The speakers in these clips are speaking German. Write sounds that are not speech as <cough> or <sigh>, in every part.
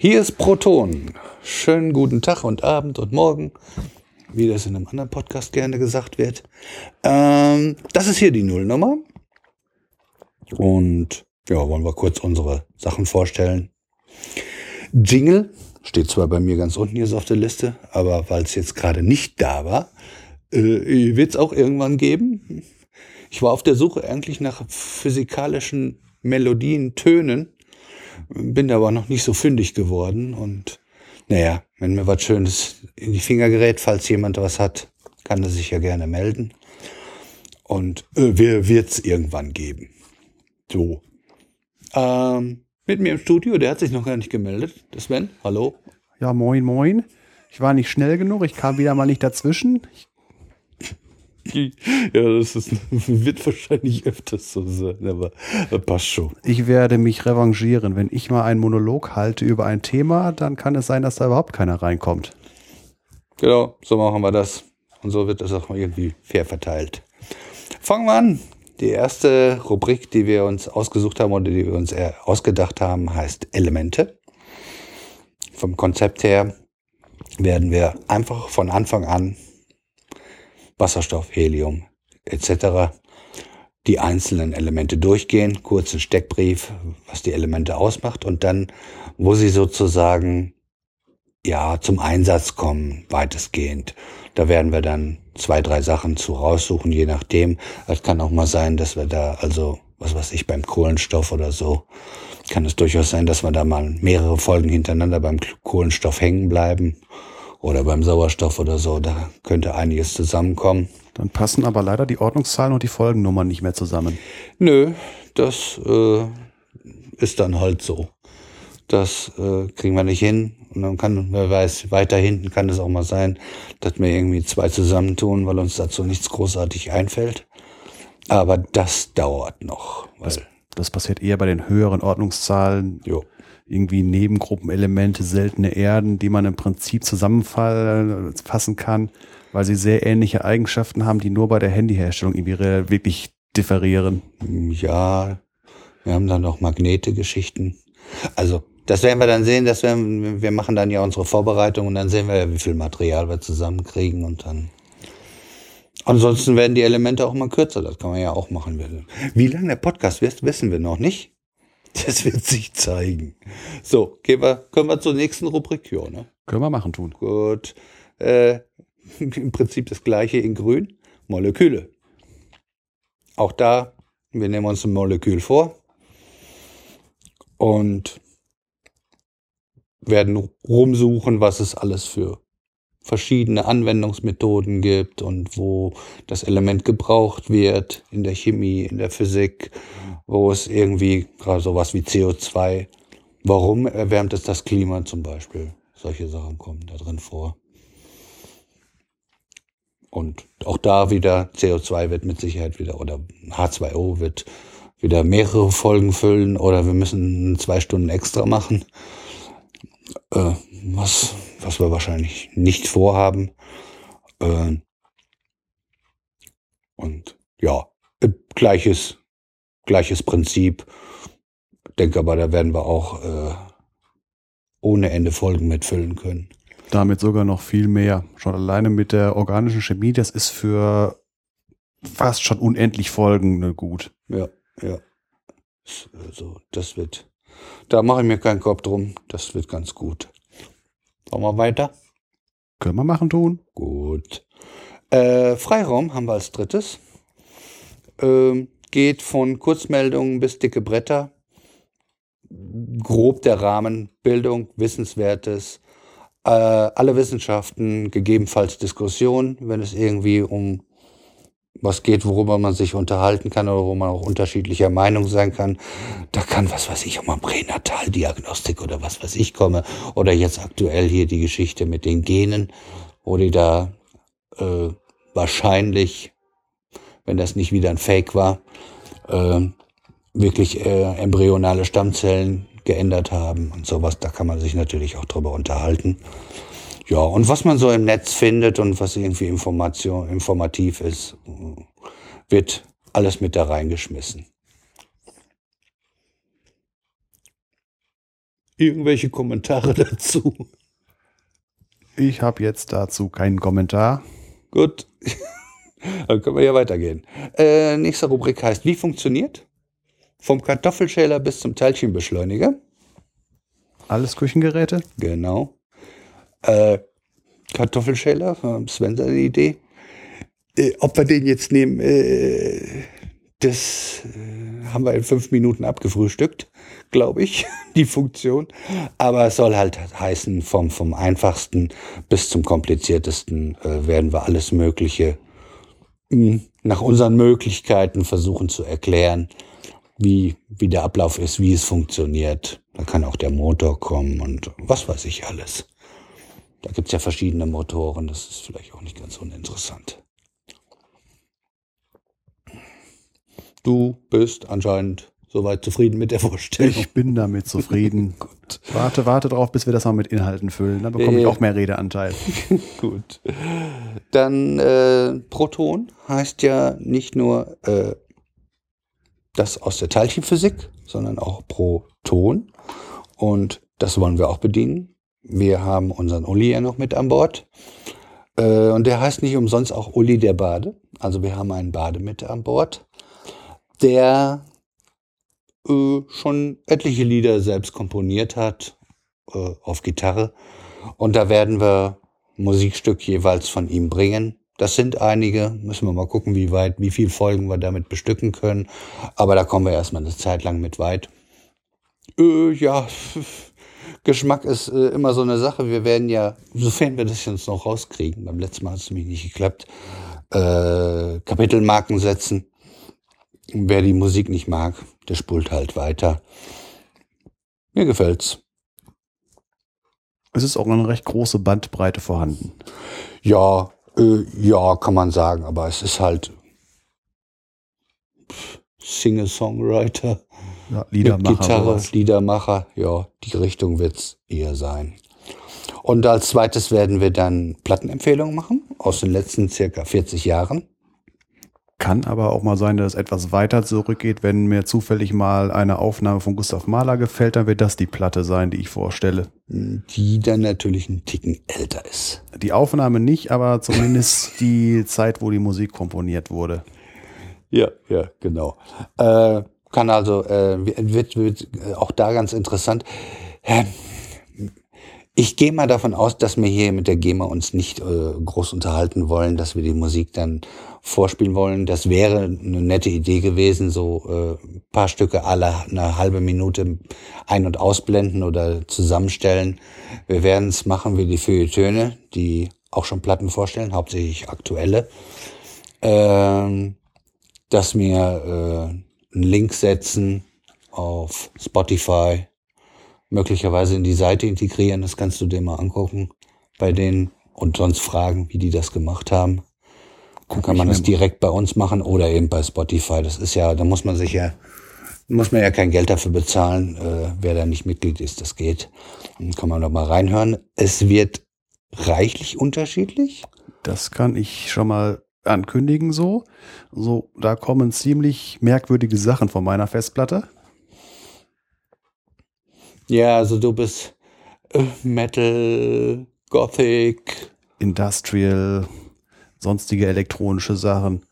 Hier ist Proton. Schönen guten Tag und Abend und Morgen, wie das in einem anderen Podcast gerne gesagt wird. Ähm, das ist hier die Nullnummer. Und ja, wollen wir kurz unsere Sachen vorstellen. Jingle steht zwar bei mir ganz unten hier so auf der Liste, aber weil es jetzt gerade nicht da war, äh, wird es auch irgendwann geben. Ich war auf der Suche eigentlich nach physikalischen Melodien, Tönen, bin aber noch nicht so fündig geworden und naja, wenn mir was Schönes in die Finger gerät, falls jemand was hat, kann er sich ja gerne melden. Und äh, wir wird's irgendwann geben. So. Ähm, mit mir im Studio, der hat sich noch gar nicht gemeldet. Das Sven, hallo. Ja, moin, moin. Ich war nicht schnell genug, ich kam wieder mal nicht dazwischen. Ich <laughs> ja, das ist, <laughs> wird wahrscheinlich öfters so sein, aber passt schon. Ich werde mich revanchieren. Wenn ich mal einen Monolog halte über ein Thema, dann kann es sein, dass da überhaupt keiner reinkommt. Genau, so machen wir das. Und so wird das auch irgendwie fair verteilt. Fangen wir an. Die erste Rubrik, die wir uns ausgesucht haben oder die wir uns ausgedacht haben, heißt Elemente. Vom Konzept her werden wir einfach von Anfang an Wasserstoff, Helium etc. die einzelnen Elemente durchgehen, kurzen Steckbrief, was die Elemente ausmacht und dann, wo sie sozusagen ja zum Einsatz kommen, weitestgehend. Da werden wir dann zwei, drei Sachen zu raussuchen, je nachdem. Es kann auch mal sein, dass wir da also was weiß ich beim Kohlenstoff oder so kann es durchaus sein, dass wir da mal mehrere Folgen hintereinander beim Kohlenstoff hängen bleiben oder beim Sauerstoff oder so. Da könnte einiges zusammenkommen. Dann passen aber leider die Ordnungszahlen und die Folgennummern nicht mehr zusammen. Nö, das äh, ist dann halt so. Das äh, kriegen wir nicht hin. Und dann kann, wer weiß, weiter hinten kann es auch mal sein, dass wir irgendwie zwei zusammentun, weil uns dazu nichts großartig einfällt. Aber das dauert noch. Das, das, passiert eher bei den höheren Ordnungszahlen. Jo irgendwie Nebengruppenelemente, seltene Erden, die man im Prinzip zusammenfassen kann, weil sie sehr ähnliche Eigenschaften haben, die nur bei der Handyherstellung irgendwie wirklich differieren. Ja, wir haben dann noch Magnete-Geschichten. Also, das werden wir dann sehen, dass wir, wir machen dann ja unsere Vorbereitung und dann sehen wir ja, wie viel Material wir zusammenkriegen und dann. Ansonsten werden die Elemente auch mal kürzer, das kann man ja auch machen. Wie lange der Podcast wird, wissen wir noch nicht. <laughs> Das wird sich zeigen. So, gehen wir, können wir zur nächsten Rubrik? Ja, ne? Können wir machen tun. Gut. Äh, <laughs> Im Prinzip das gleiche in grün. Moleküle. Auch da, wir nehmen uns ein Molekül vor und werden rumsuchen, was es alles für verschiedene Anwendungsmethoden gibt und wo das Element gebraucht wird in der Chemie, in der Physik, wo es irgendwie gerade sowas wie CO2, warum erwärmt es das Klima zum Beispiel? Solche Sachen kommen da drin vor. Und auch da wieder CO2 wird mit Sicherheit wieder oder H2O wird wieder mehrere Folgen füllen oder wir müssen zwei Stunden extra machen. Äh, was, was wir wahrscheinlich nicht vorhaben. Äh, und ja, äh, gleiches, gleiches Prinzip. Denke aber, da werden wir auch äh, ohne Ende Folgen mitfüllen können. Damit sogar noch viel mehr. Schon alleine mit der organischen Chemie, das ist für fast schon unendlich Folgen gut. Ja, ja. Also, das wird, da mache ich mir keinen Kopf drum. Das wird ganz gut. Wollen wir weiter? Können wir machen tun. Gut. Äh, Freiraum haben wir als drittes. Ähm, geht von Kurzmeldungen bis dicke Bretter. Grob der Rahmen, Bildung, Wissenswertes, äh, alle Wissenschaften, gegebenenfalls Diskussion, wenn es irgendwie um was geht, worüber man sich unterhalten kann oder wo man auch unterschiedlicher Meinung sein kann. Da kann, was weiß ich, um eine Pränataldiagnostik oder was weiß ich komme. Oder jetzt aktuell hier die Geschichte mit den Genen, wo die da äh, wahrscheinlich, wenn das nicht wieder ein Fake war, äh, wirklich äh, embryonale Stammzellen geändert haben und sowas. Da kann man sich natürlich auch drüber unterhalten. Ja, und was man so im Netz findet und was irgendwie Information, informativ ist, wird alles mit da reingeschmissen. Irgendwelche Kommentare <laughs> dazu? Ich habe jetzt dazu keinen Kommentar. Gut. <laughs> Dann können wir ja weitergehen. Äh, nächste Rubrik heißt, wie funktioniert? Vom Kartoffelschäler bis zum Teilchenbeschleuniger. Alles Küchengeräte? Genau. Äh, Kartoffelschäler, Sven seine Idee. Äh, ob wir den jetzt nehmen, äh, das äh, haben wir in fünf Minuten abgefrühstückt, glaube ich, <laughs> die Funktion. Aber es soll halt heißen, vom, vom einfachsten bis zum kompliziertesten äh, werden wir alles Mögliche hm, nach unseren Möglichkeiten versuchen zu erklären, wie, wie der Ablauf ist, wie es funktioniert. Da kann auch der Motor kommen und was weiß ich alles. Da gibt's ja verschiedene Motoren, das ist vielleicht auch nicht ganz uninteressant. Du bist anscheinend soweit zufrieden mit der Vorstellung. Ich bin damit zufrieden. <laughs> Gut. Warte, warte drauf, bis wir das mal mit Inhalten füllen. Dann bekomme ich auch mehr Redeanteil. <laughs> Gut. Dann äh, Proton heißt ja nicht nur äh, das aus der Teilchenphysik, sondern auch Proton. Und das wollen wir auch bedienen. Wir haben unseren Uli ja noch mit an Bord. Äh, und der heißt nicht umsonst auch Uli der Bade. Also wir haben einen Bade mit an Bord, der äh, schon etliche Lieder selbst komponiert hat äh, auf Gitarre. Und da werden wir Musikstück jeweils von ihm bringen. Das sind einige, müssen wir mal gucken, wie weit, wie viele Folgen wir damit bestücken können. Aber da kommen wir erstmal eine Zeit lang mit weit. Äh, ja, Geschmack ist äh, immer so eine Sache. Wir werden ja, sofern wir das jetzt noch rauskriegen, beim letzten Mal hat es nämlich nicht geklappt, äh, Kapitelmarken setzen. Wer die Musik nicht mag, der spult halt weiter. Mir gefällt's. Es ist auch eine recht große Bandbreite vorhanden. Ja, äh, ja, kann man sagen, aber es ist halt Singer-Songwriter. Ja, Liedermacher. Mit Gitarre, sowas. Liedermacher, ja, die Richtung wird's eher sein. Und als zweites werden wir dann Plattenempfehlungen machen aus den letzten circa 40 Jahren. Kann aber auch mal sein, dass es etwas weiter zurückgeht. Wenn mir zufällig mal eine Aufnahme von Gustav Mahler gefällt, dann wird das die Platte sein, die ich vorstelle. Die dann natürlich ein Ticken älter ist. Die Aufnahme nicht, aber zumindest <laughs> die Zeit, wo die Musik komponiert wurde. Ja, ja, genau. Äh, kann also, äh, wird, wird auch da ganz interessant. Ich gehe mal davon aus, dass wir hier mit der GEMA uns nicht äh, groß unterhalten wollen, dass wir die Musik dann vorspielen wollen. Das wäre eine nette Idee gewesen, so äh, paar Stücke alle eine halbe Minute ein- und ausblenden oder zusammenstellen. Wir werden es machen wie die Feuilletöne, die auch schon Platten vorstellen, hauptsächlich aktuelle. Ähm, dass wir äh, einen Link setzen auf Spotify, möglicherweise in die Seite integrieren. Das kannst du dir mal angucken bei denen und sonst fragen, wie die das gemacht haben. Dann kann man das direkt bei uns machen oder eben bei Spotify. Das ist ja, da muss man sich ja, muss man ja kein Geld dafür bezahlen. Äh, wer da nicht Mitglied ist, das geht. Dann kann man doch mal reinhören. Es wird reichlich unterschiedlich. Das kann ich schon mal ankündigen so. So, da kommen ziemlich merkwürdige Sachen von meiner Festplatte. Ja, also du bist äh, Metal, Gothic, Industrial, sonstige elektronische Sachen.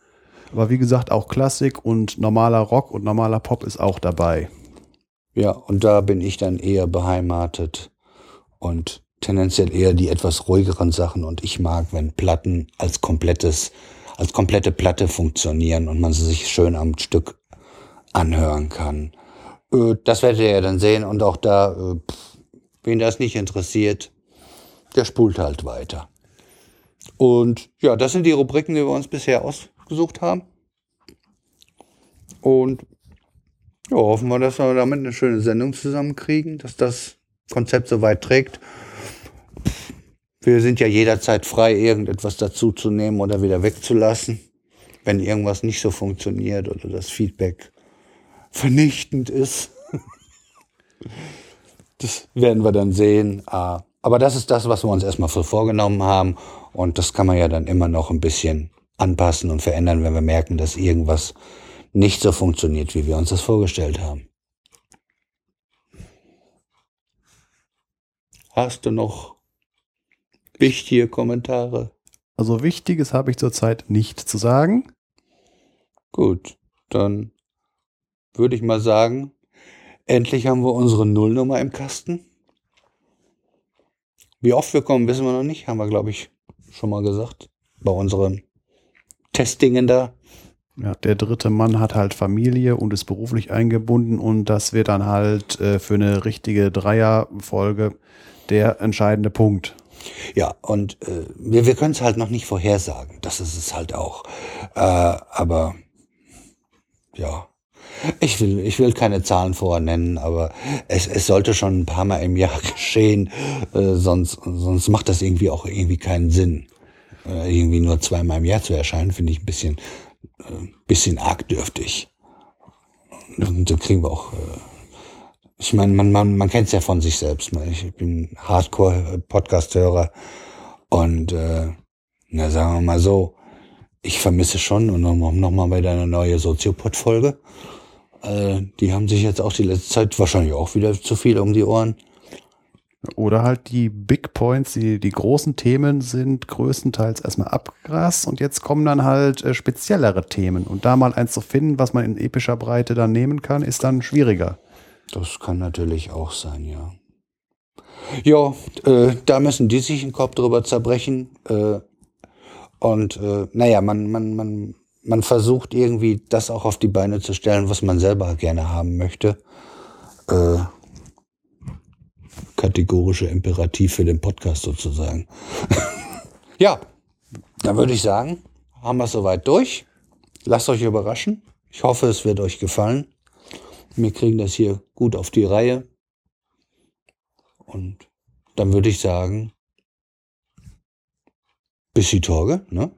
Aber wie gesagt, auch Klassik und normaler Rock und normaler Pop ist auch dabei. Ja, und da bin ich dann eher beheimatet und tendenziell eher die etwas ruhigeren Sachen und ich mag, wenn Platten als komplettes als komplette Platte funktionieren und man sie sich schön am Stück anhören kann. Äh, das werdet ihr ja dann sehen und auch da, äh, wen das nicht interessiert, der spult halt weiter. Und ja, das sind die Rubriken, die wir uns bisher ausgesucht haben. Und ja, hoffen wir, dass wir damit eine schöne Sendung zusammenkriegen, dass das Konzept so weit trägt. Wir sind ja jederzeit frei, irgendetwas dazuzunehmen oder wieder wegzulassen, wenn irgendwas nicht so funktioniert oder das Feedback vernichtend ist. <laughs> Das werden wir dann sehen. Ah, aber das ist das, was wir uns erstmal vorgenommen haben. Und das kann man ja dann immer noch ein bisschen anpassen und verändern, wenn wir merken, dass irgendwas nicht so funktioniert, wie wir uns das vorgestellt haben. Hast du noch wichtige Kommentare? Also Wichtiges habe ich zurzeit nicht zu sagen. Gut, dann würde ich mal sagen, endlich haben wir unsere Nullnummer im Kasten. Wie oft wir kommen, wissen wir noch nicht. Haben wir, glaube ich, schon mal gesagt. Bei unseren Testingen da. Ja, der dritte Mann hat halt Familie und ist beruflich eingebunden und das wird dann halt äh, für eine richtige Dreierfolge der entscheidende Punkt. Ja, und äh, wir, wir können es halt noch nicht vorhersagen. Das ist es halt auch. Äh, aber ja, ich will, ich will keine Zahlen vorher nennen, aber es, es sollte schon ein paar Mal im Jahr <laughs> geschehen, äh, sonst, sonst macht das irgendwie auch irgendwie keinen Sinn. Äh, irgendwie nur zweimal im Jahr zu erscheinen, finde ich ein bisschen, äh, bisschen arg dürftig. Und so kriegen wir auch, äh, ich meine, man, man, man kennt es ja von sich selbst. Ich bin Hardcore-Podcast-Hörer und äh, na sagen wir mal so, ich vermisse schon und nochmal noch mal bei deiner neue Soziopod-Folge. Äh, die haben sich jetzt auch die letzte Zeit wahrscheinlich auch wieder zu viel um die Ohren. Oder halt die Big Points, die, die großen Themen sind größtenteils erstmal abgrast und jetzt kommen dann halt äh, speziellere Themen. Und da mal eins zu finden, was man in epischer Breite dann nehmen kann, ist dann schwieriger. Das kann natürlich auch sein, ja. Ja, äh, da müssen die sich den Kopf drüber zerbrechen. Äh, und äh, naja, man, man, man, man versucht irgendwie das auch auf die Beine zu stellen, was man selber gerne haben möchte. Äh, kategorische Imperativ für den Podcast sozusagen. <laughs> ja, dann würde ich sagen, haben wir es soweit durch. Lasst euch überraschen. Ich hoffe, es wird euch gefallen. Wir kriegen das hier gut auf die Reihe. Und dann würde ich sagen, bis die Torge, ne?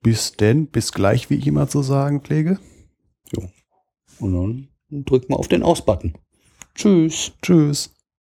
Bis denn, bis gleich, wie ich immer zu sagen pflege. Jo. Und dann drückt mal auf den Aus-Button. Tschüss. Tschüss.